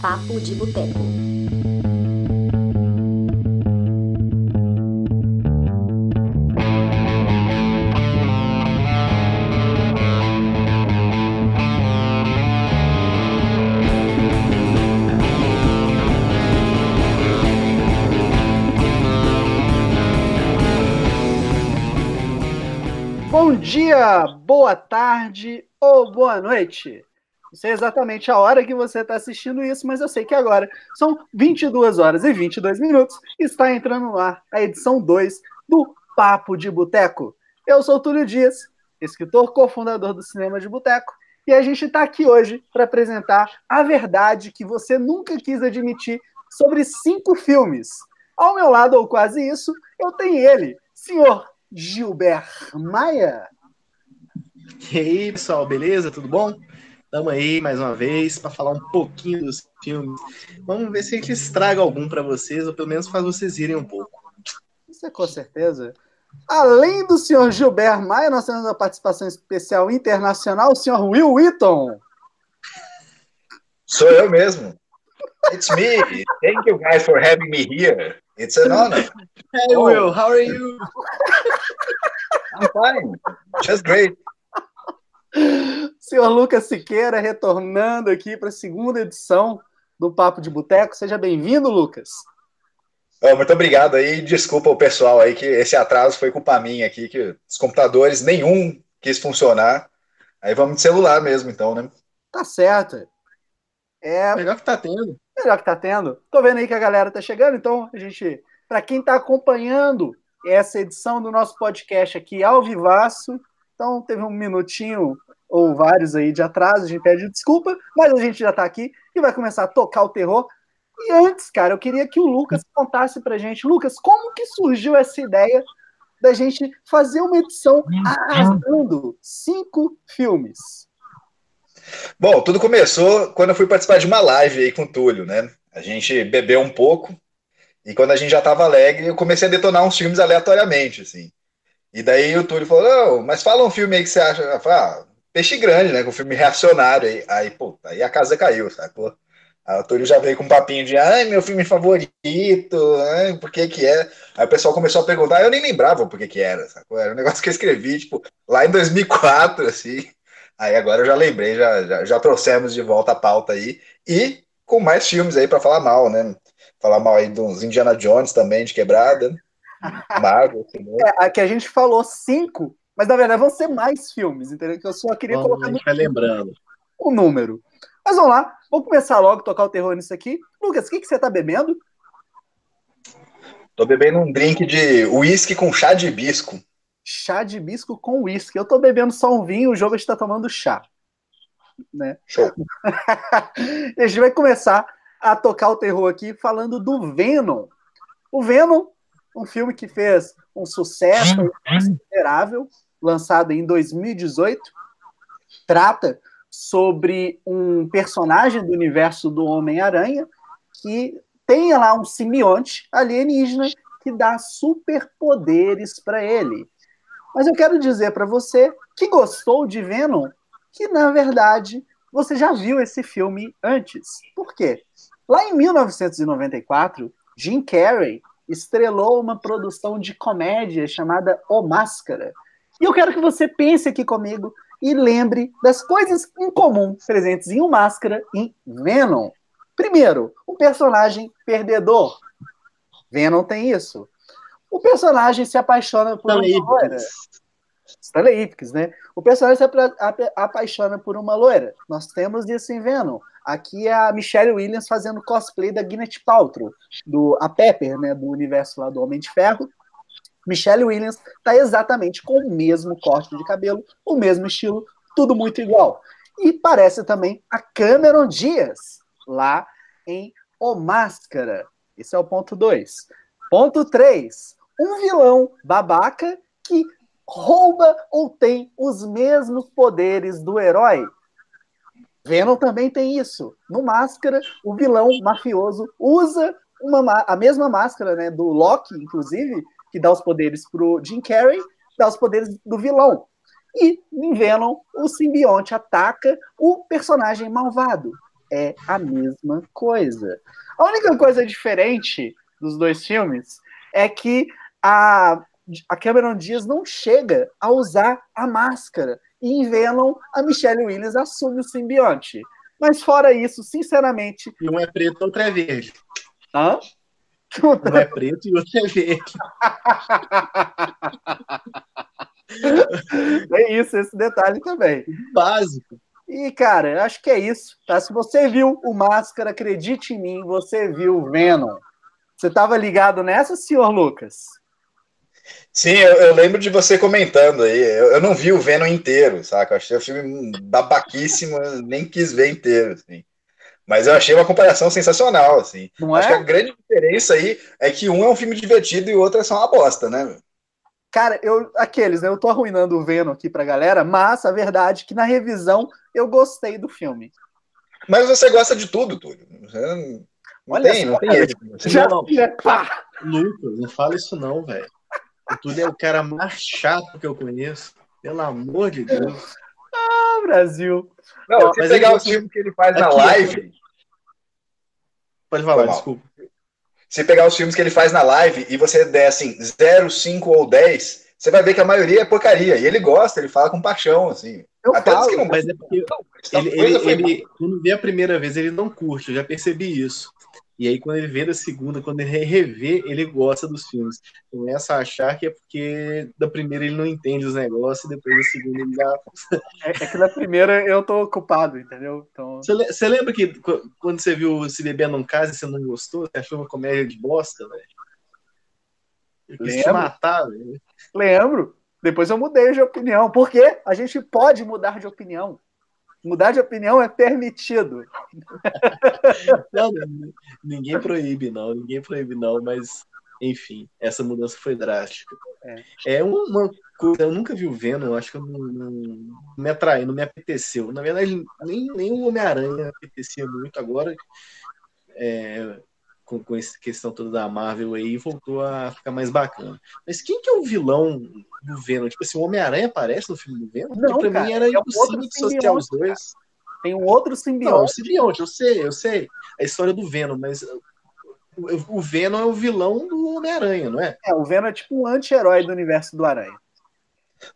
Papo de Boteco. Bom dia, boa tarde ou boa noite. Não sei exatamente a hora que você está assistindo isso, mas eu sei que agora são 22 horas e 22 minutos está entrando ar a edição 2 do Papo de Boteco. Eu sou Túlio Dias, escritor cofundador do Cinema de Boteco, e a gente está aqui hoje para apresentar a verdade que você nunca quis admitir sobre cinco filmes. Ao meu lado, ou quase isso, eu tenho ele, senhor Gilbert Maia. E aí, pessoal, beleza? Tudo bom? Estamos aí mais uma vez para falar um pouquinho dos filmes. Vamos ver se a gente estraga algum para vocês, ou pelo menos faz vocês irem um pouco. Isso é com certeza. Além do senhor Gilbert Maia, nós temos uma participação especial internacional, o senhor Will Wheaton. Sou eu mesmo. It's me. Thank you guys for having me here. It's an honor. Hey, Will, how are you? I'm fine. Just great. Senhor Lucas Siqueira retornando aqui para a segunda edição do Papo de Boteco. Seja bem-vindo, Lucas. Muito obrigado aí. Desculpa o pessoal aí que esse atraso foi culpa minha aqui, que os computadores nenhum quis funcionar. Aí vamos de celular mesmo, então, né? Tá certo. É Melhor que tá tendo. melhor que tá tendo. Tô vendo aí que a galera tá chegando, então a gente, para quem tá acompanhando essa edição do nosso podcast aqui ao vivaço, então teve um minutinho ou vários aí de atraso, a gente pede desculpa, mas a gente já tá aqui e vai começar a tocar o terror. E antes, cara, eu queria que o Lucas contasse pra gente, Lucas, como que surgiu essa ideia da gente fazer uma edição arrasando cinco filmes? Bom, tudo começou quando eu fui participar de uma live aí com o Túlio, né? A gente bebeu um pouco e quando a gente já tava alegre, eu comecei a detonar uns filmes aleatoriamente, assim. E daí o Túlio falou, mas fala um filme aí que você acha. Eu falei, ah, Peixe Grande, né? Com um filme reacionário aí. Aí, pô, aí a casa caiu, sacou? Aí o Túlio já veio com um papinho de, ai, meu filme favorito, ai, por que que é? Aí o pessoal começou a perguntar, eu nem lembrava por que que era, sacou? Era um negócio que eu escrevi, tipo, lá em 2004, assim. Aí agora eu já lembrei, já, já, já trouxemos de volta a pauta aí. E com mais filmes aí pra falar mal, né? Falar mal aí dos Indiana Jones também, de quebrada. Marvel, assim, É, aqui a gente falou cinco, mas na verdade vão ser mais filmes, entendeu? Que eu só queria Vamos, colocar a gente vai lembrando. o número. Mas vamos lá, vamos começar logo, tocar o terror nisso aqui. Lucas, o que, que você tá bebendo? Tô bebendo um drink de uísque com chá de hibisco. Chá de hibisco com uísque. Eu tô bebendo só um vinho, o jogo está tomando chá. Né? Show. E a gente vai começar a tocar o terror aqui falando do Venom. O Venom, um filme que fez um sucesso considerável, lançado em 2018, trata sobre um personagem do universo do Homem-Aranha que tem lá um simbionte alienígena que dá superpoderes para ele. Mas eu quero dizer para você que gostou de Venom que, na verdade, você já viu esse filme antes. Por quê? Lá em 1994, Jim Carrey estrelou uma produção de comédia chamada O Máscara. E eu quero que você pense aqui comigo e lembre das coisas em comum presentes em O Máscara e em Venom. Primeiro, o personagem perdedor. Venom tem isso. O personagem se apaixona por Stanley uma loira. Stanley Ipkiss, né? O personagem se apa- apa- apaixona por uma loira. Nós temos isso em Venom. Aqui é a Michelle Williams fazendo cosplay da Gwyneth Paltrow, do a Pepper, né, do universo lá do Homem de Ferro. Michelle Williams tá exatamente com o mesmo corte de cabelo, o mesmo estilo, tudo muito igual. E parece também a Cameron Diaz, lá em O Máscara. Esse é o ponto 2. Ponto 3. Um vilão babaca que rouba ou tem os mesmos poderes do herói. Venom também tem isso. No Máscara, o vilão mafioso usa uma, ma- a mesma máscara né, do Loki, inclusive, que dá os poderes pro Jim Carrey, dá os poderes do vilão. E em Venom, o simbionte ataca o personagem malvado. é a mesma coisa. A única coisa diferente dos dois filmes é que a, a Cameron Diaz não chega a usar a máscara. E em Venom, a Michelle Williams assume o simbionte. Mas fora isso, sinceramente. E um é preto, outro é verde. Hã? Um é preto e outro é verde. é isso, esse detalhe também. Básico. E, cara, acho que é isso. Tá? Se você viu o Máscara, acredite em mim, você viu o Venom. Você estava ligado nessa, senhor Lucas? Sim, eu, eu, lembro de você comentando aí. Eu, eu, não vi o Venom inteiro, saca? Eu achei o filme babaquíssimo, nem quis ver inteiro, assim. Mas eu achei uma comparação sensacional, assim. Não Acho é? que a grande diferença aí é que um é um filme divertido e o outro é só uma bosta, né? Cara, eu aqueles, né? Eu tô arruinando o Venom aqui pra galera, mas a verdade é que na revisão eu gostei do filme. Mas você gosta de tudo, Túlio. Você não Olha tem, não tem erro. Já não, pá. Lucas, não fala isso não, velho. O Túlio é o cara mais chato que eu conheço. Pelo amor de Deus. Ah, Brasil. Não, se pegar o filme que ele faz na live. Pode falar, desculpa. Se pegar os filmes que ele faz na live e você der assim 0, 5 ou 10, você vai ver que a maioria é porcaria. E ele gosta, ele fala com paixão, assim. Eu Até falo, que não... mas é porque ele, ele, ele, quando vê a primeira vez, ele não curte, eu já percebi isso. E aí, quando ele vê da segunda, quando ele revê, ele gosta dos filmes. Começa a achar que é porque da primeira ele não entende os negócios, e depois da segunda ele dá. É, é que na primeira eu tô ocupado, entendeu? Então... Você, lembra que quando você viu Se Beber Não Casa e você não gostou? Você achou uma comédia de bosta, velho? Eu quis te matar, velho. Lembro. Depois eu mudei de opinião. Porque a gente pode mudar de opinião. Mudar de opinião é permitido. Não, ninguém proíbe, não. Ninguém proíbe, não. Mas, enfim, essa mudança foi drástica. É, é uma coisa. Eu nunca vi o Venom, acho que eu não, não, me atraiu, não me apeteceu. Na verdade, nem, nem o Homem-Aranha apetecia muito. Agora, é, com, com essa questão toda da Marvel aí, voltou a ficar mais bacana. Mas quem que é o vilão do Venom? Tipo assim, o Homem-Aranha aparece no filme do Venom? Não, Porque pra cara, mim era é impossível dissociar os dois. Tem um outro simbionte. Não, o simbionte, eu sei, eu sei. A história do Venom, mas o Venom é o vilão do Homem-Aranha, não é? É, o Venom é tipo um anti-herói do universo do Aranha.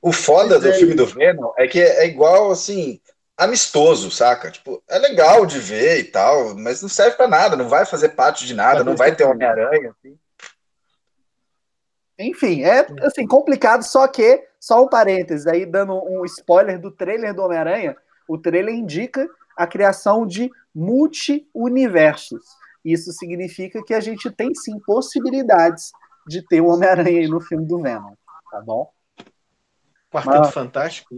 O foda mas do é filme do Venom é que é igual, assim, amistoso, saca? Tipo, é legal de ver e tal, mas não serve para nada, não vai fazer parte de nada, não vai ter Homem-Aranha. Assim. Enfim, é assim, complicado, só que, só um parênteses, aí dando um spoiler do trailer do Homem-Aranha, o trailer indica a criação de multi-universos. Isso significa que a gente tem sim possibilidades de ter o Homem-Aranha aí no filme do Venom, tá bom? Quarteto Mas... Fantástico?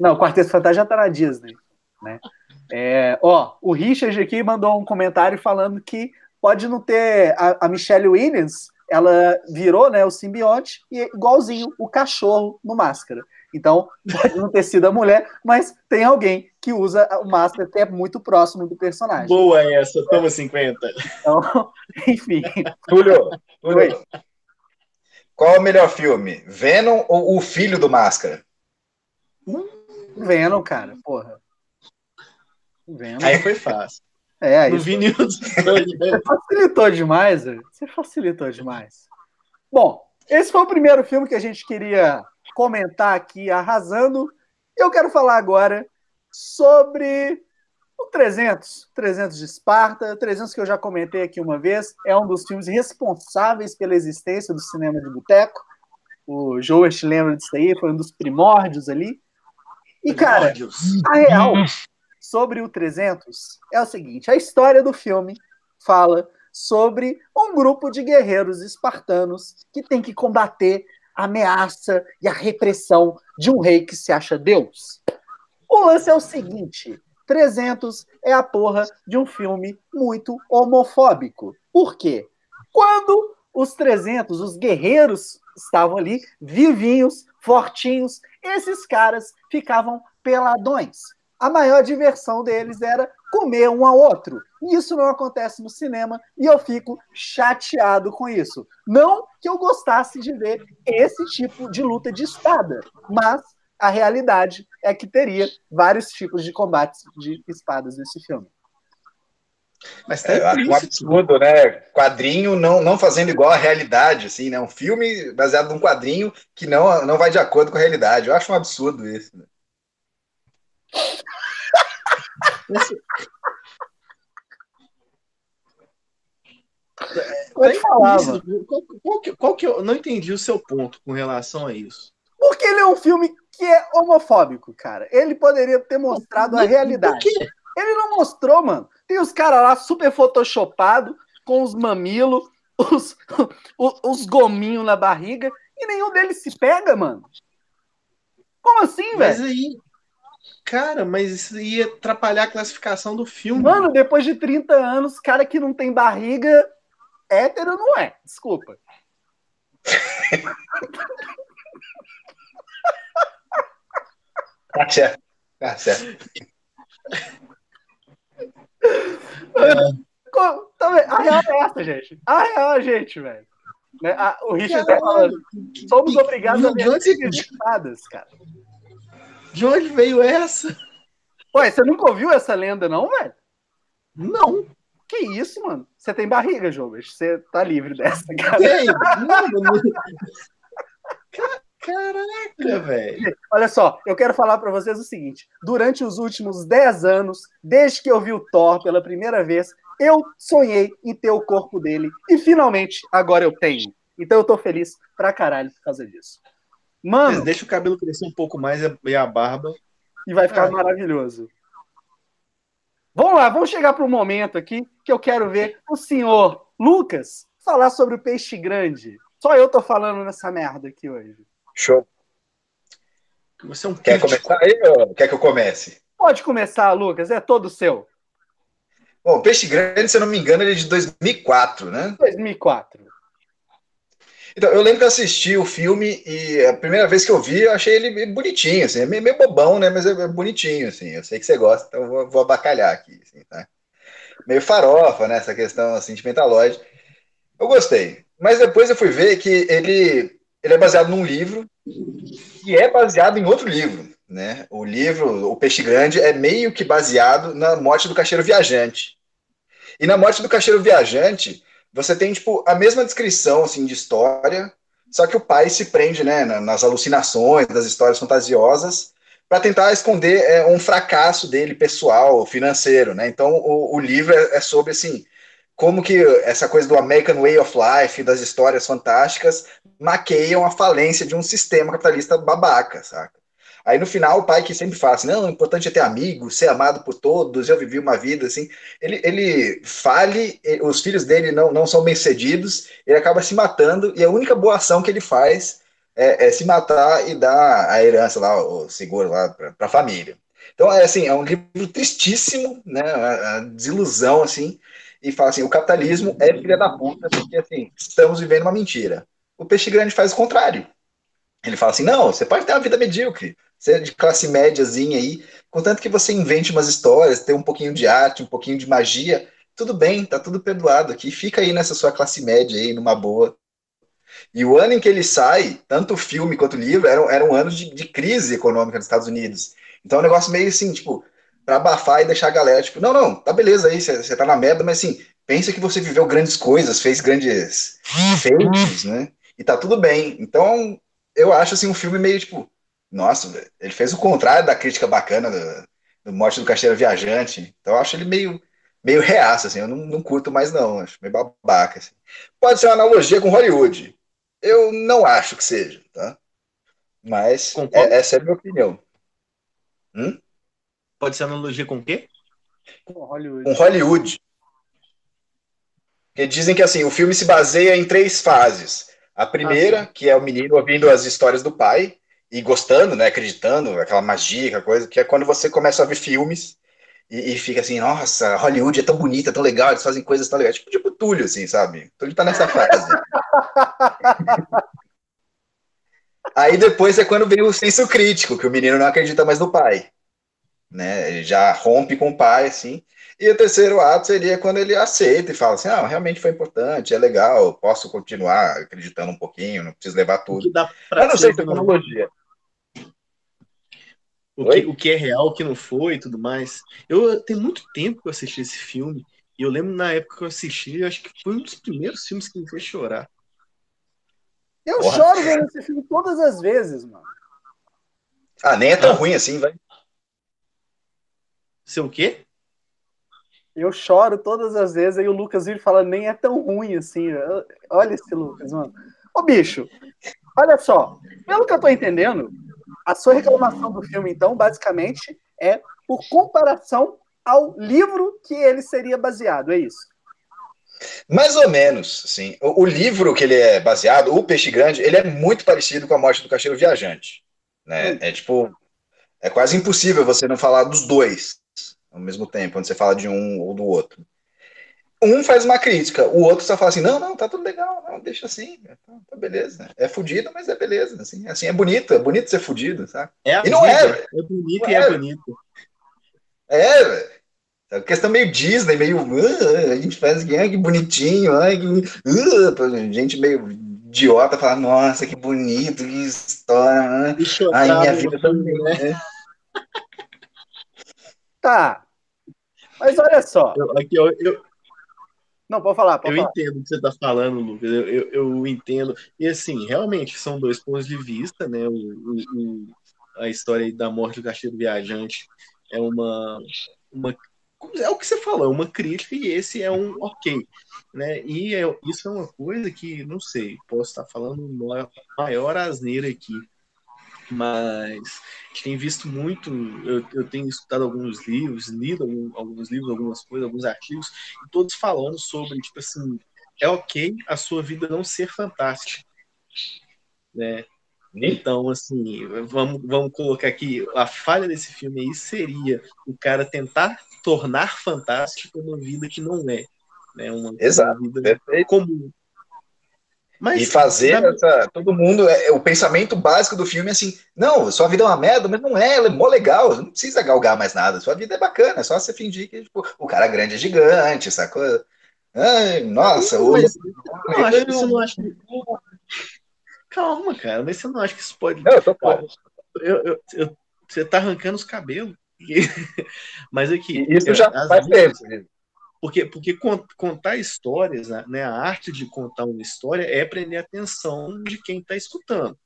Não, o Quarteto Fantástico já tá na Disney, né? É, ó, o Richard aqui mandou um comentário falando que pode não ter a, a Michelle Williams, ela virou, né, o simbionte e é igualzinho o cachorro no máscara. Então, pode não ter sido a mulher, mas tem alguém que usa o máscara que é muito próximo do personagem. Boa essa, toma 50. Então, enfim. Túlio, Túlio qual é o melhor filme? Venom ou O Filho do Máscara? Venom, cara, porra. Venom. Aí foi fácil. É, aí. Não vi nenhum dos dois. Né? Você facilitou demais, velho. Você facilitou demais. Bom, esse foi o primeiro filme que a gente queria comentar aqui, arrasando. Eu quero falar agora sobre o 300, 300 de Esparta, 300 que eu já comentei aqui uma vez, é um dos filmes responsáveis pela existência do cinema de boteco. O Joest lembra disso aí, foi um dos primórdios ali. E, cara, a real sobre o 300 é o seguinte: a história do filme fala sobre um grupo de guerreiros espartanos que tem que combater a ameaça e a repressão de um rei que se acha Deus. O lance é o seguinte: 300 é a porra de um filme muito homofóbico. Por quê? Quando os 300, os guerreiros, estavam ali, vivinhos, fortinhos, esses caras ficavam peladões. A maior diversão deles era comer um ao outro. Isso não acontece no cinema e eu fico chateado com isso. Não que eu gostasse de ver esse tipo de luta de espada, mas a realidade é que teria vários tipos de combates de espadas nesse filme. Mas é, eu acho um absurdo, né? Quadrinho não, não fazendo igual à realidade, assim, né? Um filme baseado num quadrinho que não, não vai de acordo com a realidade. Eu acho um absurdo isso. Né? Pode falar, isso, qual, qual, que, qual que eu não entendi o seu ponto com relação a isso? Porque ele é um filme que é homofóbico, cara. Ele poderia ter mostrado a realidade. Ele não mostrou, mano. Tem os caras lá super photoshopado, com os mamilos, os, os, os gominhos na barriga, e nenhum deles se pega, mano. Como assim, velho? Mas aí, cara, mas isso ia atrapalhar a classificação do filme. Mano, depois de 30 anos, cara que não tem barriga, hétero não é. Desculpa. tá certo. Tá certo. É. A real é essa, gente. A real é a gente, velho. Né? o Richard tá falando. Somos obrigados a ver espadas, cara. De onde veio essa? Ué, você nunca ouviu essa lenda, não, velho? Não. Que isso, mano? Você tem barriga, Jogas. Você tá livre dessa, cara. Tem. Não, Caraca, velho. Olha só, eu quero falar para vocês o seguinte: durante os últimos 10 anos, desde que eu vi o Thor pela primeira vez, eu sonhei em ter o corpo dele e finalmente agora eu tenho. Então eu tô feliz pra caralho por causa disso. Mano, Mas deixa o cabelo crescer um pouco mais e a barba e vai ficar maravilhoso. Vamos lá, vamos chegar para um momento aqui que eu quero ver o senhor Lucas falar sobre o peixe grande. Só eu tô falando nessa merda aqui hoje. Show. Você é um Quer começar aí ou quer que eu comece? Pode começar, Lucas, é todo seu. Bom, Peixe Grande, se eu não me engano, ele é de 2004, né? 2004. Então, eu lembro que eu assisti o filme e a primeira vez que eu vi, eu achei ele bonitinho, assim, é meio, meio bobão, né? Mas é bonitinho, assim. Eu sei que você gosta, então eu vou, vou abacalhar aqui, assim, tá? Meio farofa, né? Essa questão assim, sentimentalóide. Eu gostei. Mas depois eu fui ver que ele ele é baseado num livro e é baseado em outro livro, né? O livro, O Peixe Grande, é meio que baseado na morte do caixeiro viajante. E na morte do caixeiro viajante, você tem tipo a mesma descrição assim de história, só que o pai se prende, né, nas alucinações, das histórias fantasiosas, para tentar esconder é, um fracasso dele pessoal, financeiro, né? Então o, o livro é, é sobre assim como que essa coisa do American Way of Life, das histórias fantásticas, maqueiam a falência de um sistema capitalista babaca, saca? Aí no final, o pai que sempre fala assim, não, o importante é ter amigos, ser amado por todos, eu vivi uma vida assim, ele, ele fale, os filhos dele não, não são bem-sucedidos, ele acaba se matando, e a única boa ação que ele faz é, é se matar e dar a herança lá, o seguro lá para a família. Então, é assim, é um livro tristíssimo, né, a, a desilusão, assim, e fala assim: o capitalismo é filha da puta, porque assim, estamos vivendo uma mentira. O peixe grande faz o contrário. Ele fala assim: não, você pode ter uma vida medíocre, ser de classe médiazinha aí, contanto que você invente umas histórias, ter um pouquinho de arte, um pouquinho de magia, tudo bem, tá tudo perdoado aqui, fica aí nessa sua classe média aí, numa boa. E o ano em que ele sai, tanto o filme quanto o livro, eram, eram anos de, de crise econômica nos Estados Unidos. Então é um negócio meio assim, tipo, para abafar e deixar a galera, tipo, não, não, tá beleza aí, você tá na merda, mas assim, pensa que você viveu grandes coisas, fez grandes feitos, né? E tá tudo bem. Então, eu acho assim um filme meio tipo, nossa, ele fez o contrário da crítica bacana do, do Morte do Caixeiro Viajante. Então, eu acho ele meio meio reaço, assim, eu não, não curto mais não, acho meio babaca, assim. Pode ser uma analogia com Hollywood. Eu não acho que seja, tá? Mas é, essa é a minha opinião. Hum? Pode ser analogia com o quê? Com Hollywood. Com Hollywood. Porque dizem que assim, o filme se baseia em três fases. A primeira, ah, que é o menino ouvindo as histórias do pai e gostando, né, acreditando, aquela magia, aquela coisa, que é quando você começa a ver filmes e, e, fica assim, nossa, Hollywood é tão bonita, tão legal, eles fazem coisas tão legais. Tipo, tipo Túlio, assim, sabe? Túlio tá nessa fase. Aí depois é quando vem o senso crítico, que o menino não acredita mais no pai né? Ele já rompe com o pai, assim. E o terceiro ato seria quando ele aceita e fala assim: ah, realmente foi importante, é legal, posso continuar acreditando um pouquinho, não preciso levar tudo. Mas não sei se é tecnologia. O que, o que é real, o que não foi e tudo mais. Eu tenho muito tempo que eu assisti esse filme. E eu lembro na época que eu assisti, eu acho que foi um dos primeiros filmes que me fez chorar. Eu Porra. choro vendo esse filme todas as vezes, mano. Ah, nem é tão ah. ruim assim, vai. Seu quê? Eu choro todas as vezes, aí o Lucas vive falando, nem é tão ruim assim. Olha esse Lucas, mano. Ô, bicho, olha só. Pelo que eu tô entendendo, a sua reclamação do filme, então, basicamente, é por comparação ao livro que ele seria baseado, é isso? Mais ou menos, sim. O, o, livro que ele é baseado, O Peixe Grande, ele é muito parecido com A Morte do Cacheiro Viajante. Né? Hum. É tipo, é quase impossível você não falar dos dois ao mesmo tempo, quando você fala de um ou do outro. Um faz uma crítica, o outro só fala assim, não, não, tá tudo legal, não, deixa assim, tá, tá beleza. É fudido, mas é beleza, assim, assim, é bonito, é bonito ser fudido, sabe? É e não é. É bonito e é, é bonito. É, é questão meio Disney, meio. Uh, a gente faz que, que bonitinho, uh, gente meio idiota fala, nossa, que bonito, que história. Né? Ai, minha vida também, né? Tá. Mas olha só. Eu, aqui, eu, eu, não, pode falar. Pode eu falar. entendo o que você está falando, Lucas. Eu, eu, eu, entendo. E assim, realmente são dois pontos de vista, né? O, o a história da morte do Cacheiro Viajante é uma, uma. É o que você falou, é uma crítica e esse é um ok. Né? E é, isso é uma coisa que, não sei, posso estar falando maior, maior asneira aqui mas a gente tem visto muito, eu, eu tenho escutado alguns livros, lido alguns, alguns livros, algumas coisas, alguns artigos, e todos falando sobre, tipo assim, é ok a sua vida não ser fantástica, né? Então, assim, vamos, vamos colocar aqui, a falha desse filme aí seria o cara tentar tornar fantástica uma vida que não é, né? Uma, Exato, uma vida comum. Mas, e fazer essa, todo mundo, é, o pensamento básico do filme é assim, não, sua vida é uma merda, mas não é, ela é mó legal, não precisa galgar mais nada, sua vida é bacana, é só você fingir que tipo, o cara grande é gigante, sacou? Ai, nossa, não, mas, o... não, acho que isso não acho Calma, cara, mas você não acha que isso pode. Não, eu tô eu, eu, eu, Você tá arrancando os cabelos. mas aqui. Isso já faz vezes, tempo. Porque, porque contar histórias, né, né, a arte de contar uma história é prender a atenção de quem está escutando.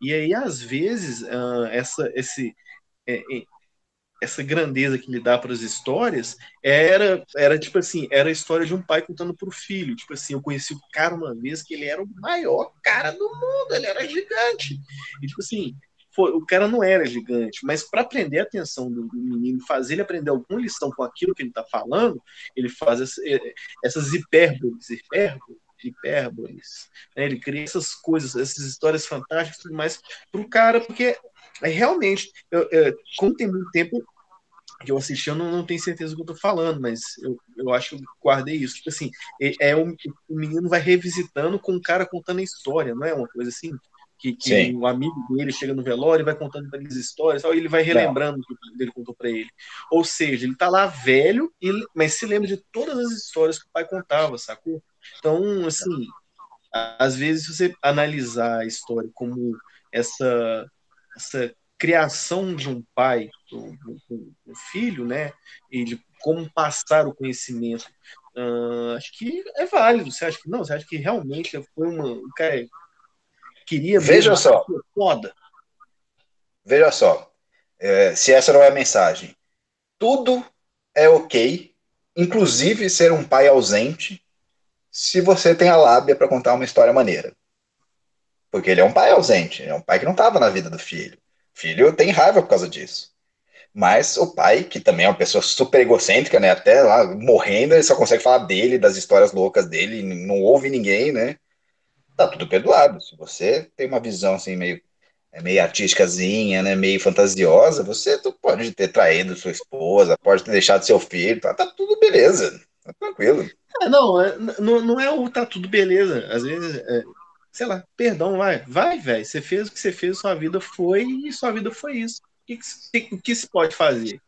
E aí, às vezes, uh, essa, esse, é, é, essa grandeza que ele dá para as histórias era, era tipo assim, era a história de um pai contando para o filho. Tipo assim, eu conheci o cara uma vez que ele era o maior cara do mundo, ele era gigante. E tipo assim, foi, o cara não era gigante, mas para prender a atenção do, menino, fazer ele aprender alguma lição com aquilo que ele está falando, ele faz essa, é, essas hipérboles, hipérboles, hipérboles né? ele cria essas coisas, essas histórias fantásticas e tudo mais para o cara, porque é, realmente, eu, eu, como tem muito tempo que eu assisti, eu não, não tenho certeza do que eu falando, mas eu, eu acho que eu guardei isso. Tipo assim, é, é o, o menino vai revisitando com o cara contando a história, não é uma coisa assim? Que, que um amigo dele chega no velório e vai contando para as histórias, e ele vai relembrando o que ele contou para ele. Ou seja, ele está lá velho, mas se lembra de todas as histórias que o pai contava, sacou? Então, assim, às vezes, se você analisar a história como essa, essa criação de um pai um, um filho, né, e de como passar o conhecimento, uh, acho que é válido. Você acha que não? Você acha que realmente foi uma. Cara, queria Veja só. Foda. Veja só. É, se essa não é a mensagem. Tudo é ok, inclusive ser um pai ausente, se você tem a lábia para contar uma história maneira. Porque ele é um pai ausente, é um pai que não estava na vida do filho. O filho tem raiva por causa disso. Mas o pai, que também é uma pessoa super egocêntrica, né? Até lá morrendo, ele só consegue falar dele, das histórias loucas dele, não ouve ninguém, né? Tá tudo perdoado. Se você tem uma visão assim meio é meio artísticazinha, né, meio fantasiosa, você pode ter traído sua esposa, pode ter deixado seu filho, tá, tá tudo beleza, tá tranquilo. É, não, é, não, não é o tá tudo beleza. Às vezes, é, sei lá, perdão, vai, vai, velho. Você fez o que você fez, sua vida foi e sua vida foi isso. O que, que, que se pode fazer?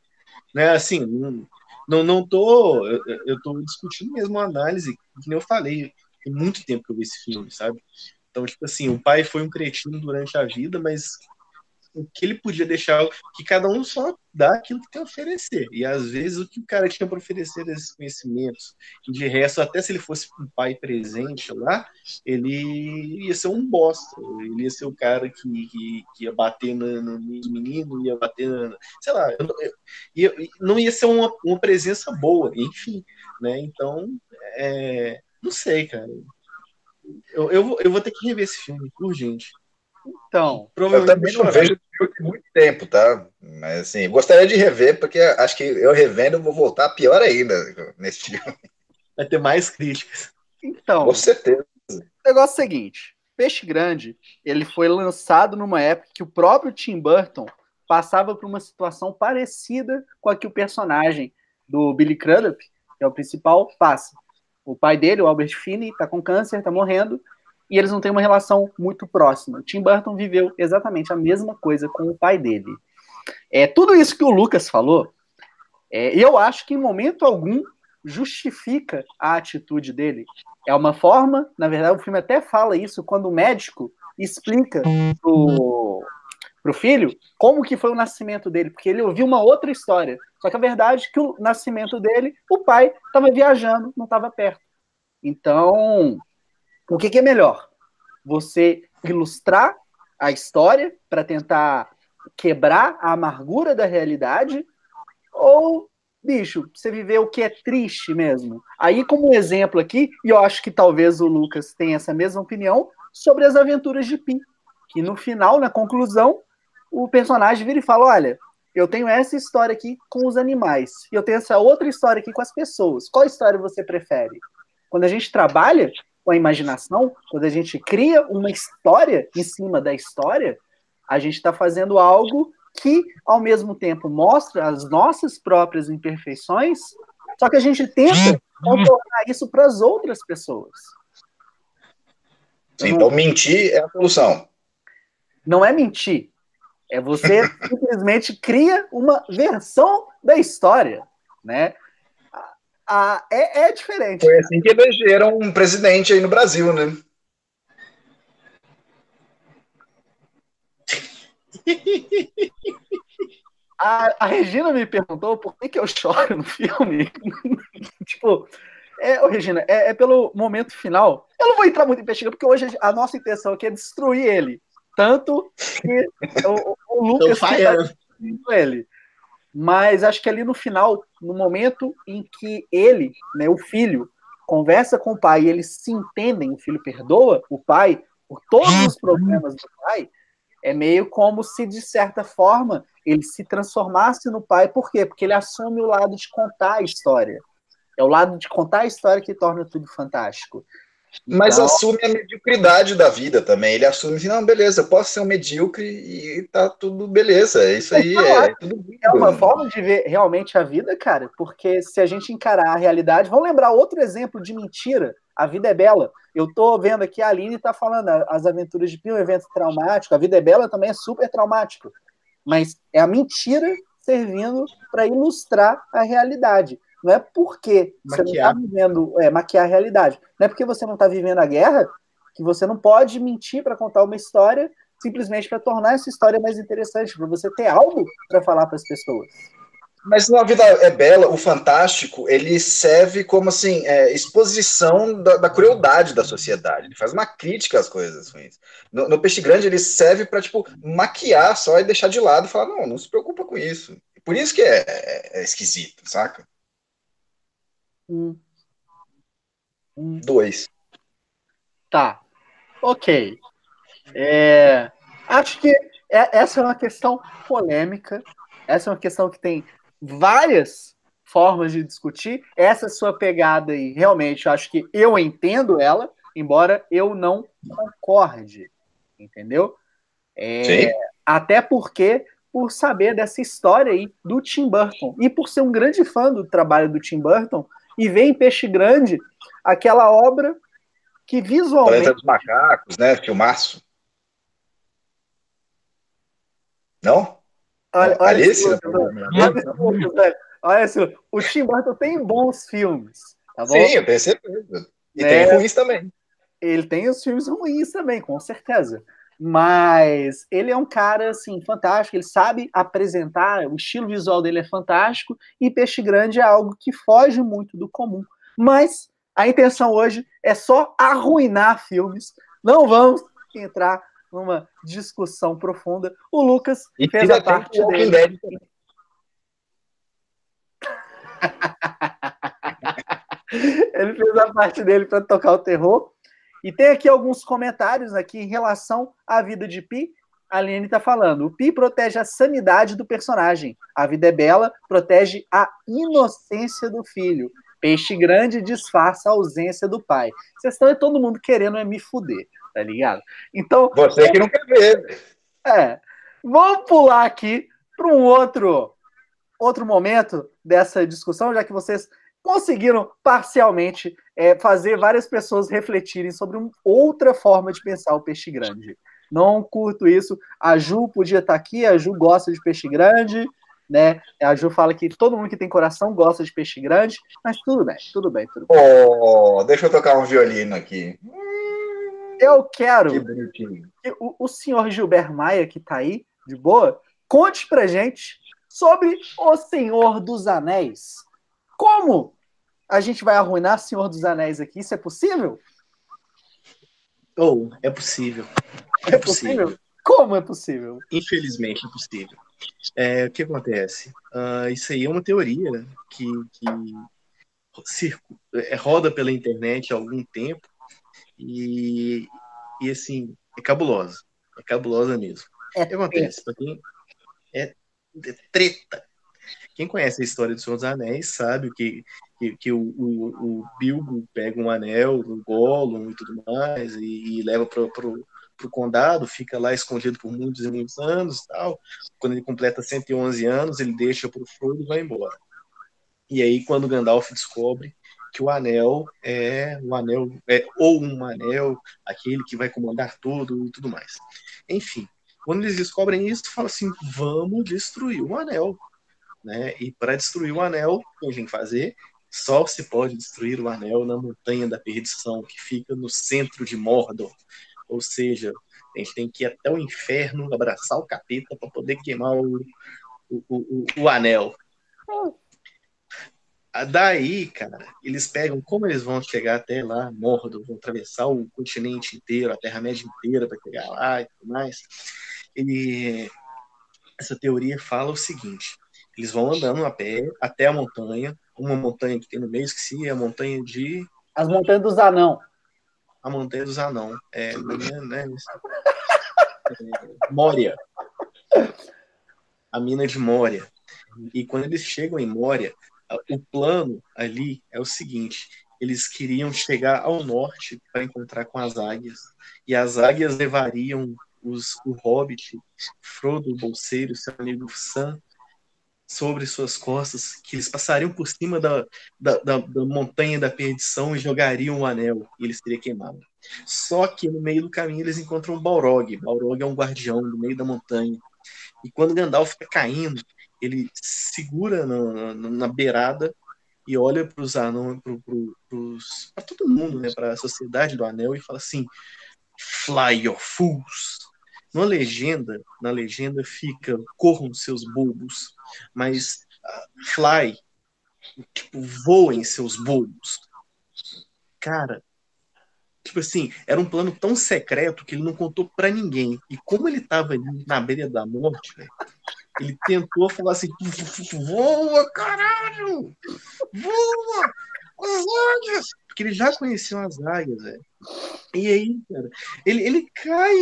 Né, assim, não, não, não tô, eu, eu tô discutindo mesmo a análise, que eu falei tem muito tempo que eu vi esse filme, sabe? Então, tipo assim, o pai foi um cretino durante a vida, mas o que ele podia deixar, que cada um só dá aquilo que tem a oferecer. E às vezes o que o cara tinha para oferecer esses conhecimentos, de resto, até se ele fosse um pai presente lá, ele ia ser um bosta. Ele ia ser o cara que, que, que ia bater no, no, ia bater, no, sei lá, eu, eu, não ia ser uma, uma presença boa, enfim. Né? Então, é, não sei, cara. Eu, eu, eu vou ter que rever esse filme, urgente. Então, eu também não vejo filme há muito tempo, tá? Mas assim, gostaria de rever, porque acho que eu revendo vou voltar pior ainda nesse filme. Vai ter mais críticas. Então, com certeza. O negócio é o seguinte: Peixe Grande, ele foi lançado numa época que o próprio Tim Burton passava por uma situação parecida com a que o personagem do Billy Crudup, que é o principal, passa. O pai dele, o Albert Finney, está com câncer, está morrendo, e eles não têm uma relação muito próxima. O Tim Burton viveu exatamente a mesma coisa com o pai dele. É, tudo isso que o Lucas falou, é, eu acho que em momento algum justifica a atitude dele. É uma forma, na verdade, o filme até fala isso quando o médico explica pro, pro filho como que foi o nascimento dele, porque ele ouviu uma outra história. Só que a verdade é que o nascimento dele, o pai estava viajando, não estava perto. Então, o que, que é melhor? Você ilustrar a história para tentar quebrar a amargura da realidade ou bicho, você viver o que é triste mesmo. Aí, como exemplo aqui, e eu acho que talvez o Lucas tenha essa mesma opinião, sobre as aventuras de Pi. Que no final, na conclusão, o personagem vira e fala: Olha, eu tenho essa história aqui com os animais, e eu tenho essa outra história aqui com as pessoas. Qual história você prefere? Quando a gente trabalha com a imaginação, quando a gente cria uma história em cima da história, a gente está fazendo algo que, ao mesmo tempo, mostra as nossas próprias imperfeições, só que a gente tenta contornar isso para as outras pessoas. Então, mentir é a solução. Não é mentir. É você simplesmente cria uma versão da história, né? Ah, é, é diferente. Foi assim que elegeram um presidente aí no Brasil, né? A, a, Regina me perguntou por que, que eu choro no filme. tipo, é, ô, Regina, é, é, pelo momento final. Eu não vou entrar muito em pesquisa, porque hoje a nossa intenção aqui é destruir ele. Tanto que o, o Lucas tá ele. Mas acho que ali no final, no momento em que ele, né, o filho, conversa com o pai e eles se entendem, o filho perdoa o pai por todos os problemas do pai, é meio como se, de certa forma, ele se transformasse no pai. Por quê? Porque ele assume o lado de contar a história. É o lado de contar a história que torna tudo fantástico. Mas assume a mediocridade da vida também. Ele assume assim, não, beleza, eu posso ser um medíocre e tá tudo beleza. É isso aí, é, é tudo É uma forma de ver realmente a vida, cara, porque se a gente encarar a realidade, vamos lembrar outro exemplo de mentira. A vida é bela. Eu tô vendo aqui a Aline tá falando as aventuras de Pio, um evento traumático. A vida é bela também é super traumático. Mas é a mentira servindo para ilustrar a realidade. Não é porque maquiar. você não está vivendo, é, maquiar a realidade. Não é porque você não está vivendo a guerra que você não pode mentir para contar uma história simplesmente para tornar essa história mais interessante, para você ter algo para falar para as pessoas. Mas na vida é bela, o fantástico ele serve como assim é, exposição da, da, crueldade da sociedade. Ele faz uma crítica às coisas ruins. No, no Peixe Grande ele serve para tipo maquiar só e deixar de lado e falar não, não se preocupa com isso. Por isso que é, é, é esquisito, saca? Um. um. Dois. Tá. Ok. É, acho que é, essa é uma questão polêmica. Essa é uma questão que tem várias formas de discutir. Essa sua pegada aí, realmente, acho que eu entendo ela, embora eu não concorde. Entendeu? É. Até porque por saber dessa história aí do Tim Burton e por ser um grande fã do trabalho do Tim Burton, e vê em Peixe Grande aquela obra que visualmente. Planeta dos Macacos, né? Filmaço. Não? Olha, olha Alice? Olha, olha assim, o Tim Burton tem bons filmes. Tá bom? Sim, eu tenho certeza. E é, tem ruins também. Ele tem os filmes ruins também, com certeza. Mas ele é um cara assim fantástico, ele sabe apresentar, o estilo visual dele é fantástico e Peixe Grande é algo que foge muito do comum. Mas a intenção hoje é só arruinar filmes. Não vamos entrar numa discussão profunda. O Lucas e fez a parte dele. ele fez a parte dele para tocar o terror. E tem aqui alguns comentários aqui em relação à vida de Pi. A Aline está falando. O Pi protege a sanidade do personagem. A vida é bela, protege a inocência do filho. Peixe grande disfarça a ausência do pai. Vocês estão todo mundo querendo é me fuder, tá ligado? Então. Você que não quer ver. É. Vamos pular aqui para um outro, outro momento dessa discussão, já que vocês conseguiram parcialmente é, fazer várias pessoas refletirem sobre uma outra forma de pensar o peixe grande. Não curto isso. A Ju podia estar aqui, a Ju gosta de peixe grande, né? A Ju fala que todo mundo que tem coração gosta de peixe grande, mas tudo bem, tudo bem, tudo bem. Oh, deixa eu tocar um violino aqui. Eu quero que, que o, o senhor Gilberto Maia, que está aí, de boa, conte pra gente sobre o Senhor dos Anéis. Como a gente vai arruinar Senhor dos Anéis aqui? Isso é possível? Ou oh, é possível. É, é possível. possível. Como é possível? Infelizmente é possível. É, o que acontece? Uh, isso aí é uma teoria que, que circo, é, roda pela internet há algum tempo e, e assim, é cabulosa. É cabulosa mesmo. É o que acontece? Pra quem é, é treta. Quem conhece a história do Senhor dos Anéis sabe que, que, que o, o, o, Bilbo pega um anel do Gollum e tudo mais e, e leva para pro condado, fica lá escondido por muitos e muitos anos tal. Quando ele completa 111 anos, ele deixa pro Frodo e vai embora. E aí, quando Gandalf descobre que o anel é o anel é ou um anel, aquele que vai comandar tudo e tudo mais. Enfim, quando eles descobrem isso, fala assim: vamos destruir o anel. Né? E para destruir o anel, o que a gente tem que fazer? Só se pode destruir o anel na Montanha da Perdição, que fica no centro de Mordor. Ou seja, a gente tem que ir até o inferno, abraçar o capeta para poder queimar o, o, o, o anel. Daí, cara, eles pegam como eles vão chegar até lá, Mordor, vão atravessar o continente inteiro, a Terra-média inteira para chegar lá e tudo mais. E essa teoria fala o seguinte: eles vão andando a pé até a montanha, uma montanha que tem no meio, esqueci, é a montanha de. As montanhas dos anão a Montanha dos Anão. É, né, né, é, Mória. A mina de Mória. E quando eles chegam em Mória, o plano ali é o seguinte: eles queriam chegar ao norte para encontrar com as águias, e as águias levariam os, o Hobbit, Frodo, o Bolseiro, seu amigo Sam, sobre suas costas, que eles passariam por cima da, da, da, da montanha da perdição e jogariam o anel, e eles teriam queimado. Só que no meio do caminho eles encontram um Balrog. Balrog é um guardião no meio da montanha. E quando Gandalf está caindo, ele segura na, na, na beirada e olha para os anões, para todo mundo, né, para a sociedade do anel e fala assim: Fly your fools. Na legenda, na legenda fica corram seus bobos, mas uh, fly, tipo, voem seus bobos. Cara, tipo assim, era um plano tão secreto que ele não contou para ninguém. E como ele tava ali na beira da morte, véio, ele tentou falar assim: voa, caralho! Voa! As águias! Porque ele já conhecia as águias, velho. E aí, cara, ele, ele cai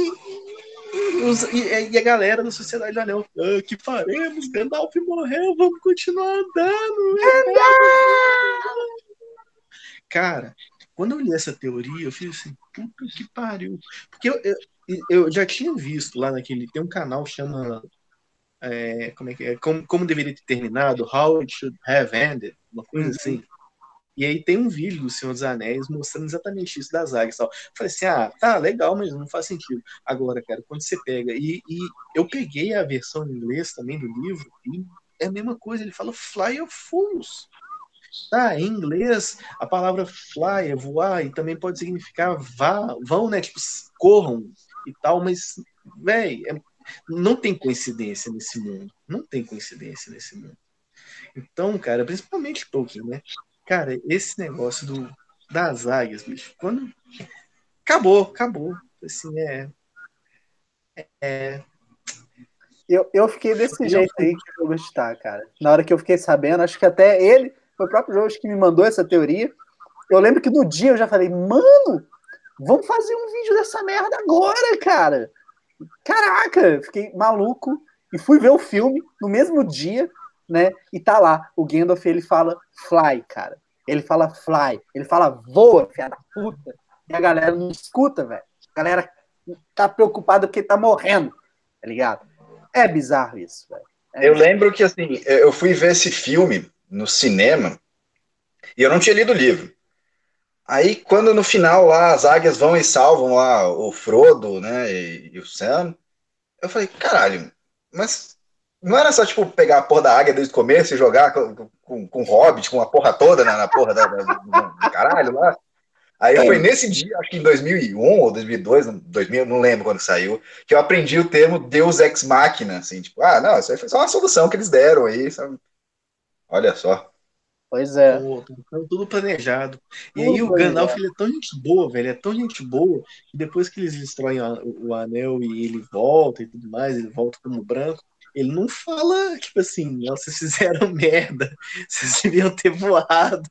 e, e, a galera da Sociedade do Anel, ah, que faremos? Gandalf morreu, vamos continuar andando. Cara, quando eu li essa teoria, eu fiz assim, puta que pariu. Porque eu, eu, eu já tinha visto lá naquele. Tem um canal que chama. É, como é que é? Como, como deveria ter terminado? How it should have ended, uma coisa uhum. assim. E aí tem um vídeo do Senhor dos Anéis mostrando exatamente isso das águias. Tal. falei assim, ah, tá, legal, mas não faz sentido. Agora, cara, quando você pega, e, e eu peguei a versão em inglês também do livro, e é a mesma coisa, ele fala fly of fools. Tá, em inglês, a palavra fly é voar e também pode significar vá, vão, né? Tipo, corram e tal, mas Véi, é, não tem coincidência nesse mundo. Não tem coincidência nesse mundo. Então, cara, principalmente Tolkien, né? Cara, esse negócio do, das águias, bicho, quando. Acabou, acabou. Assim, é. É, eu, eu fiquei desse jeito aí que o jogo está, cara. Na hora que eu fiquei sabendo, acho que até ele, foi o próprio jogo que me mandou essa teoria. Eu lembro que no dia eu já falei, mano, vamos fazer um vídeo dessa merda agora, cara. Caraca, fiquei maluco e fui ver o filme no mesmo dia, né? E tá lá, o Gandalf ele fala fly, cara. Ele fala fly, ele fala voa, filha da puta. E a galera não escuta, velho. A galera tá preocupada porque tá morrendo, tá ligado? É bizarro isso, velho. É eu lembro que, assim, eu fui ver esse filme no cinema e eu não tinha lido o livro. Aí, quando no final lá as águias vão e salvam lá o Frodo, né, e, e o Sam, eu falei, caralho, mas não era só, tipo, pegar a porra da águia desde o começo e jogar com, com, com o Hobbit, com a porra toda na, na porra da, da, do, caralho lá? Aí foi nesse dia, acho que em 2001 ou 2002, 2000, não lembro quando saiu, que eu aprendi o termo Deus Ex Machina, assim, tipo, ah, não, isso aí foi só uma solução que eles deram aí, sabe? Olha só. Pois é. tudo planejado. E aí o Gandalf ele é tão gente boa, velho, é tão gente boa, que depois que eles destroem o, o anel e ele volta e tudo mais, ele volta como branco, ele não fala, tipo assim, vocês fizeram merda, vocês deviam ter voado.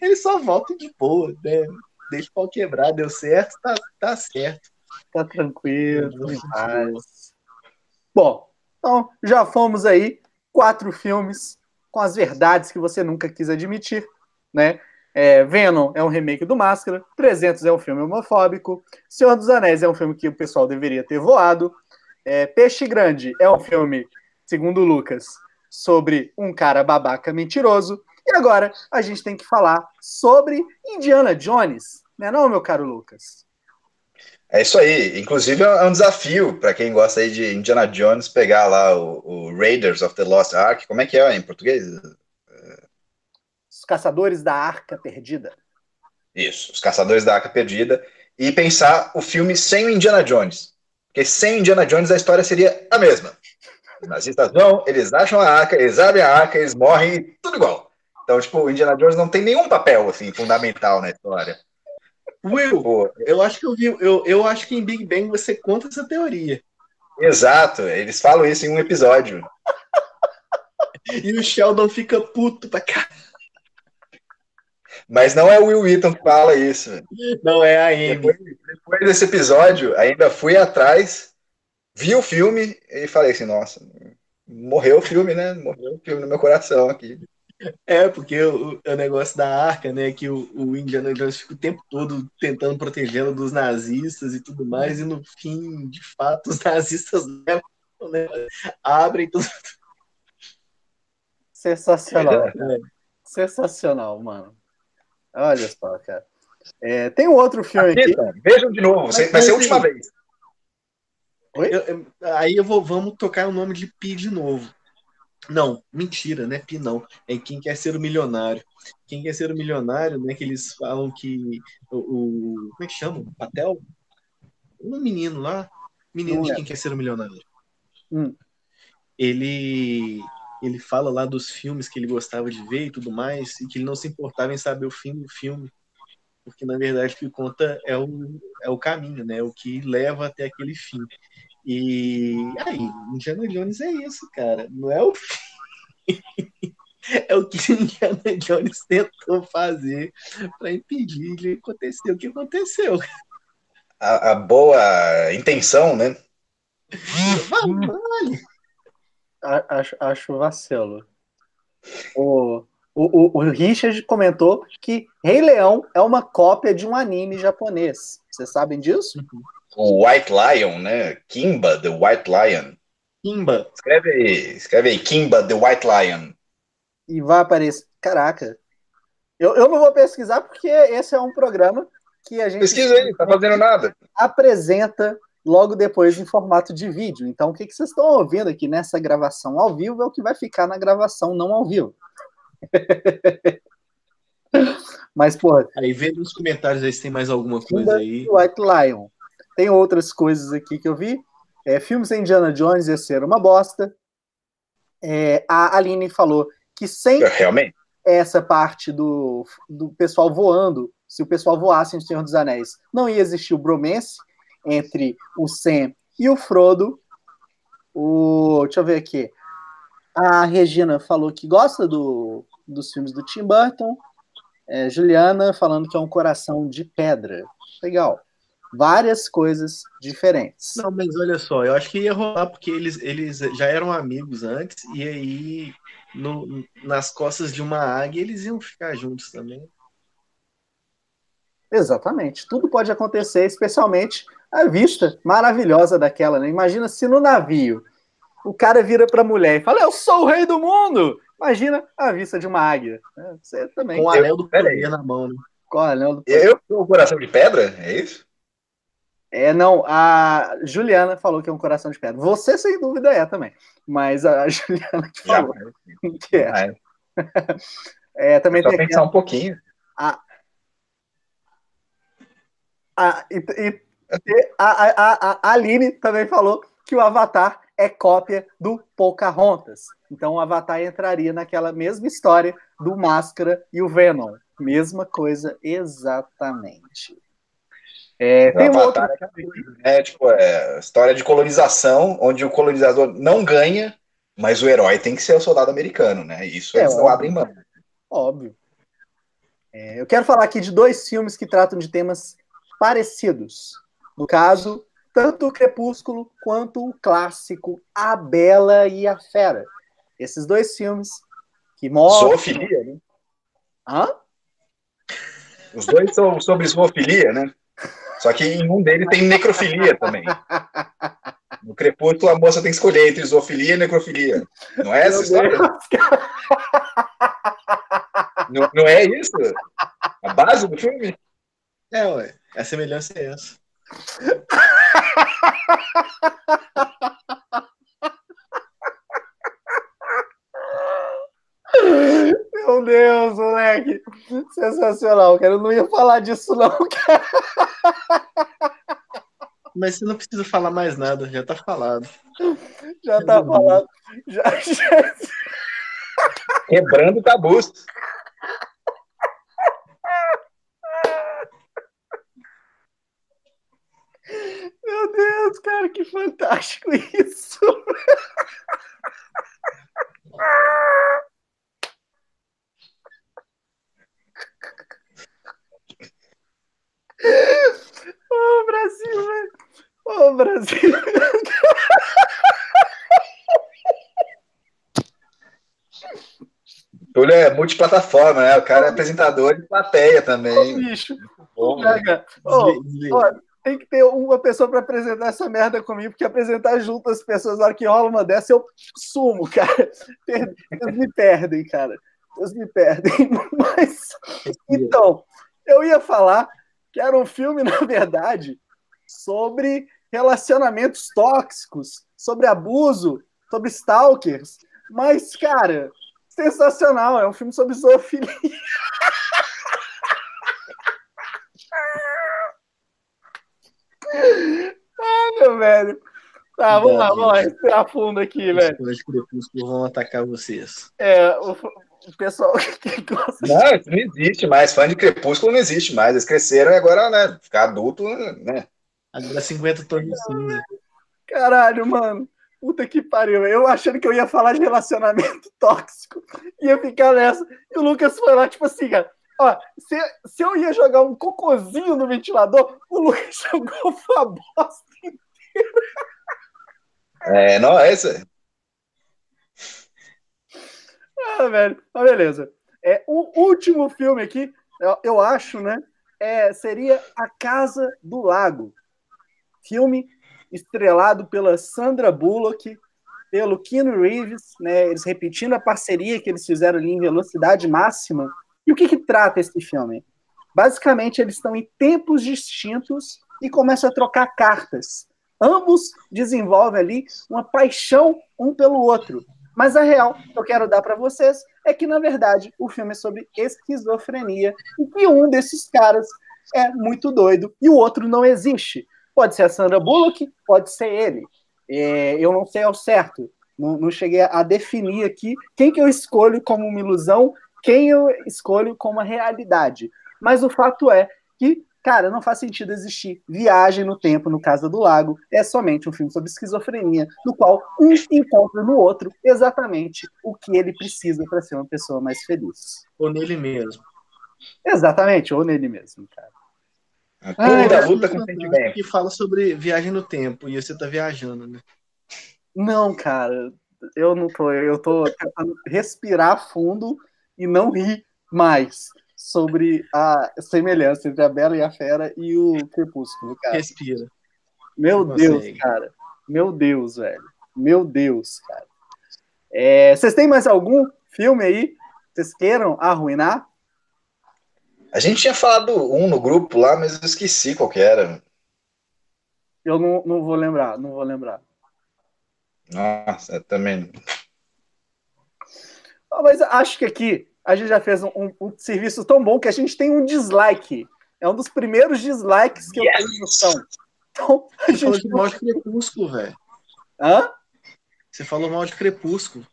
Ele só volta de boa, né? Deixa o pau quebrar, deu certo, tá, tá certo. Tá tranquilo, Bom, então já fomos aí, quatro filmes com as verdades que você nunca quis admitir, né? É, Venom é um remake do Máscara, 300 é um filme homofóbico, Senhor dos Anéis é um filme que o pessoal deveria ter voado, é, Peixe Grande é um filme, segundo Lucas, sobre um cara babaca mentiroso, e agora a gente tem que falar sobre Indiana Jones, né, não, meu caro Lucas? É isso aí. Inclusive é um desafio para quem gosta aí de Indiana Jones pegar lá o, o, Raiders of the Lost Ark. Como é que é em português? Os Caçadores da Arca Perdida. Isso, os Caçadores da Arca Perdida. E pensar o filme sem o Indiana Jones. Porque sem Indiana Jones a história seria a mesma. Os nazistas vão, eles acham a arca, eles abrem a arca, eles morrem, tudo igual. Então, tipo, o Indiana Jones não tem nenhum papel, assim, fundamental na história. Will, Pô, eu acho que eu vi, eu, eu acho que em Big Bang você conta essa teoria. Exato, eles falam isso em um episódio. e o Sheldon fica puto pra cá. Mas não é o Will Wheaton que fala isso. Não é a Amy. Depois, depois desse episódio, ainda fui atrás, vi o filme e falei assim, nossa, morreu o filme, né? Morreu o filme no meu coração aqui. É, porque o, o, negócio da arca, né? Que o, o Indiana Jones fica o tempo todo tentando protegê-la dos nazistas e tudo mais, e no fim, de fato, os nazistas levam, né, abrem tudo. Sensacional. É. Sensacional, mano. Olha só, cara. É, tem um outro filme aqui. Vejam de novo, vai, vai ser a última vez. Eu, eu, aí eu vou, vamos tocar o nome de Pi de novo. Não, mentira, né? Pi não. É quem quer ser o milionário. Quem quer ser o milionário, né? Que eles falam que o. o como é que chama? Patel? Um menino lá. Menino de quem quer ser o milionário. Hum. Ele ele fala lá dos filmes que ele gostava de ver e tudo mais, e que ele não se importava em saber o fim do filme, porque na verdade o que conta é o, é o caminho, né? O que leva até aquele fim. E aí, Indiana Jones é isso, cara. Não é o fim. é o que Indiana Jones tentou fazer para impedir de acontecer o que aconteceu. A, a boa intenção, né? Vale. Acho, acho vacilo. O, o, o, Richard comentou que Rei Leão é uma cópia de um anime japonês. Vocês sabem disso? Uhum o White Lion, né? Kimba, the White Lion. Kimba. Escreve aí, escreve aí, Kimba, the White Lion. E vai aparecer. Caraca. Eu, eu não vou pesquisar porque esse é um programa que a gente. Pesquisa aí, tá fazendo nada. Apresenta logo depois em formato de vídeo. Então, o que, que vocês estão ouvindo aqui nessa gravação ao vivo é o que vai ficar na gravação não ao vivo. Mas, porra. Aí, vendo nos comentários aí se tem mais alguma coisa aí. White Lion. Tem outras coisas aqui que eu vi. É, filmes em Indiana Jones ia ser uma bosta. É, a Aline falou que sem Realmente. essa parte do, do pessoal voando, se o pessoal voasse em Senhor dos Anéis, não ia existir o bromance entre o Sam e o Frodo. O, deixa eu ver aqui. A Regina falou que gosta do, dos filmes do Tim Burton. É, Juliana falando que é um coração de pedra. Legal. Várias coisas diferentes. Não, mas olha só, eu acho que ia rolar porque eles, eles já eram amigos antes, e aí no, nas costas de uma águia eles iam ficar juntos também. Exatamente. Tudo pode acontecer, especialmente a vista maravilhosa daquela, né? Imagina se no navio o cara vira para a mulher e fala: Eu sou o rei do mundo! Imagina a vista de uma águia. Né? Você também. Com o anel do poder na mão, né? Com o anel do poder. Eu sou o coração de pedra? É isso? É, não, a Juliana falou que é um coração de pedra. Você, sem dúvida, é também. Mas a Juliana que falou Já, que é. é também Só tem pensar um pouquinho. a, a, e- e a, a, a- Aline também falou que o Avatar é cópia do Pocahontas. Então o Avatar entraria naquela mesma história do Máscara e o Venom. Mesma coisa, exatamente. É, tem um outro. É coisa, né? Tipo, é história de colonização, onde o colonizador não ganha, mas o herói tem que ser o soldado americano, né? Isso É, eles não óbvio. abrem mão. Óbvio. É, eu quero falar aqui de dois filmes que tratam de temas parecidos. No caso, tanto o Crepúsculo quanto o clássico A Bela e a Fera. Esses dois filmes que mostram. Zoofilia, né? Hã? Os dois são sobre zoofilia, né? Só que em um deles tem necrofilia também. No Crepúsculo, a moça tem que escolher entre zoofilia e necrofilia. Não é essa Meu história? Não, não é isso? A base do filme? É, ué. A semelhança é essa. Meu Deus, moleque. Sensacional, cara. Eu não ia falar disso, não, cara. Mas você não precisa falar mais nada, já tá falado. Já tá falando. Já, já, Quebrando tabus. Meu Deus, cara, que fantástico isso. Ô, Brasil, velho. Ô, Brasil. Túlio é multiplataforma, né? O cara é apresentador de plateia Ô, também. bicho. Pega. Ô, Desliga, desliga. ó, tem que ter uma pessoa pra apresentar essa merda comigo, porque apresentar junto as pessoas, na hora que rola uma dessa, eu sumo, cara. Eles me perdem, cara. Eles me perdem. Mas, então, eu ia falar que era um filme, na verdade, sobre relacionamentos tóxicos, sobre abuso, sobre stalkers. Mas, cara, sensacional. É um filme sobre zoofilia. Ah, meu velho. Tá, vamos lá, vamos lá, respirar fundo aqui, Os velho. fãs de Crepúsculo vão atacar vocês. É, o, o pessoal que gosta Não, isso não existe mais. Fã de Crepúsculo não existe mais. Eles cresceram e agora, né? Ficar adulto, né? Agora 50 tons de cinza. Caralho, mano. Puta que pariu. Eu achando que eu ia falar de relacionamento tóxico. Ia ficar nessa. E o Lucas foi lá, tipo assim, cara. Ó, se, se eu ia jogar um cocôzinho no ventilador, o Lucas jogou uma bosta. É, não é isso. Ah, velho. Mas beleza. É, o último filme aqui, eu, eu acho, né? É, seria A Casa do Lago. Filme estrelado pela Sandra Bullock, pelo Keanu Reeves, né? Eles repetindo a parceria que eles fizeram ali em velocidade máxima. E o que, que trata esse filme? Basicamente, eles estão em tempos distintos e começam a trocar cartas. Ambos desenvolvem ali uma paixão um pelo outro. Mas a real que eu quero dar para vocês é que, na verdade, o filme é sobre esquizofrenia e que um desses caras é muito doido e o outro não existe. Pode ser a Sandra Bullock, pode ser ele. É, eu não sei ao certo, não, não, cheguei a definir aqui quem que eu escolho como uma ilusão, quem eu escolho como uma realidade. Mas o fato é que, cara, não faz sentido existir viagem no tempo no Casa do Lago. É somente um filme sobre esquizofrenia, no qual um encontra no outro exatamente o que ele precisa para ser uma pessoa mais feliz. Ou nele mesmo. Exatamente, ou nele mesmo, cara. Ah, da luta com sentimento. Que fala sobre viagem no tempo e você tá viajando, né? Não, cara, eu não tô. Eu tô tentando respirar fundo e não rir mais sobre a semelhança entre a Bela e a Fera e o Crepúsculo, cara. Respira. Meu não Deus, consegue. cara. Meu Deus, velho. Meu Deus, cara. É, vocês têm mais algum filme aí que vocês queiram arruinar? A gente tinha falado um no grupo lá, mas eu esqueci qual que era. Eu não, não vou lembrar, não vou lembrar. Nossa, também. Mas acho que aqui a gente já fez um, um, um, serviço tão bom que a gente tem um dislike. É um dos primeiros dislikes que yes. eu tenho noção. Então, a Você gente... falou mal de Crepúsculo, velho. Hã? Você falou mal de Crepúsculo.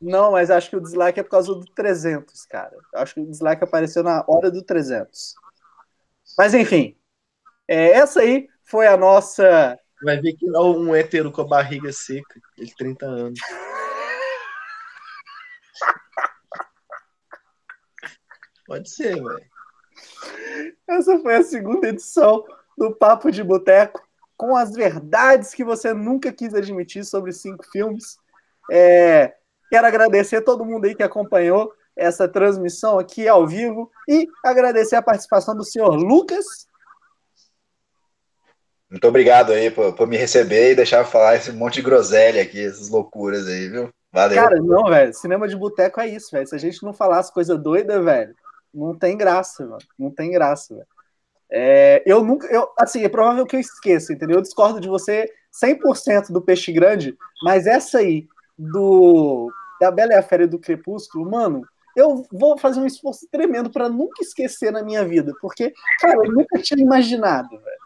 Não, mas acho que o dislike é por causa do 300, cara. Acho que o dislike apareceu na hora do 300. Mas enfim, é, essa aí foi a nossa. Vai ver que não um hétero com a barriga seca, de 30 anos. Pode ser, velho. Essa foi a segunda edição do Papo de Boteco, com as verdades que você nunca quis admitir sobre cinco filmes. É, Quero agradecer a todo mundo aí que acompanhou essa transmissão aqui ao vivo e agradecer a participação do senhor Lucas. Muito obrigado aí por, por me receber e deixar falar esse monte de groselha aqui, essas loucuras aí, viu? Valeu. Cara, não, velho. Cinema de boteco é isso, velho. Se a gente não falar as coisas doidas, velho, não tem graça, mano. Não tem graça, velho. É, eu nunca, eu, assim, é provável que eu esqueça, entendeu? Eu discordo de você 100% do peixe grande, mas essa aí do da Bela e a Fera do Crepúsculo, mano, eu vou fazer um esforço tremendo para nunca esquecer na minha vida, porque, cara, eu nunca tinha imaginado, velho.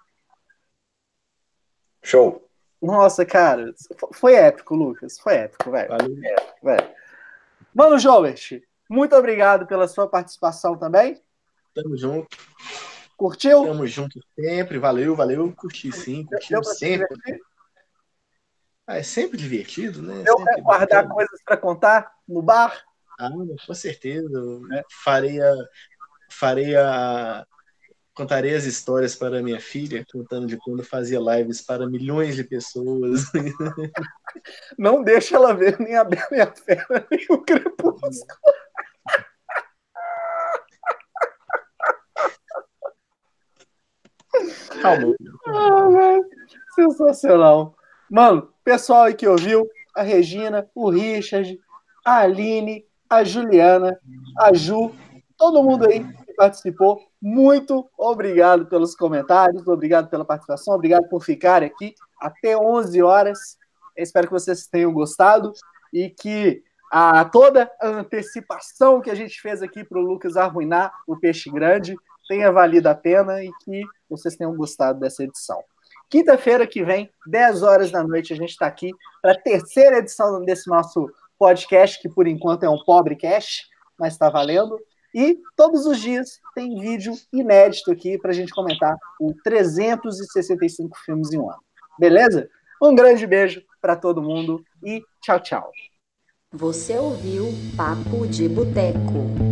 Show. Nossa, cara, foi épico, Lucas. Foi épico, velho. Valeu. Épico, velho. Mano, Jovert, muito obrigado pela sua participação também. Tamo junto. Curtiu? Tamo junto sempre. Valeu, valeu. Curti sim, curti sempre. Ah, é sempre divertido, né? Eu sempre guardar bacana. coisas para contar no bar? Ah, com certeza. É. Farei a, farei a, contarei as histórias para minha filha, contando de quando fazia lives para milhões de pessoas. Não deixa ela ver nem a Bela e a Fera, nem o Crepúsculo. Calma. Ah, Sensacional. Mano, pessoal aí que ouviu, a Regina, o Richard, a Aline, a Juliana, a Ju, todo mundo aí que participou, muito obrigado pelos comentários, obrigado pela participação, obrigado por ficar aqui até 11 horas. Eu espero que vocês tenham gostado e que a toda a antecipação que a gente fez aqui para o Lucas arruinar o peixe grande tenha valido a pena e que vocês tenham gostado dessa edição. Quinta-feira que vem, 10 horas da noite, a gente está aqui para a terceira edição desse nosso podcast, que por enquanto é um pobre cast, mas está valendo. E todos os dias tem vídeo inédito aqui para a gente comentar o 365 filmes em um ano. Beleza? Um grande beijo para todo mundo e tchau, tchau. Você ouviu Papo de Boteco.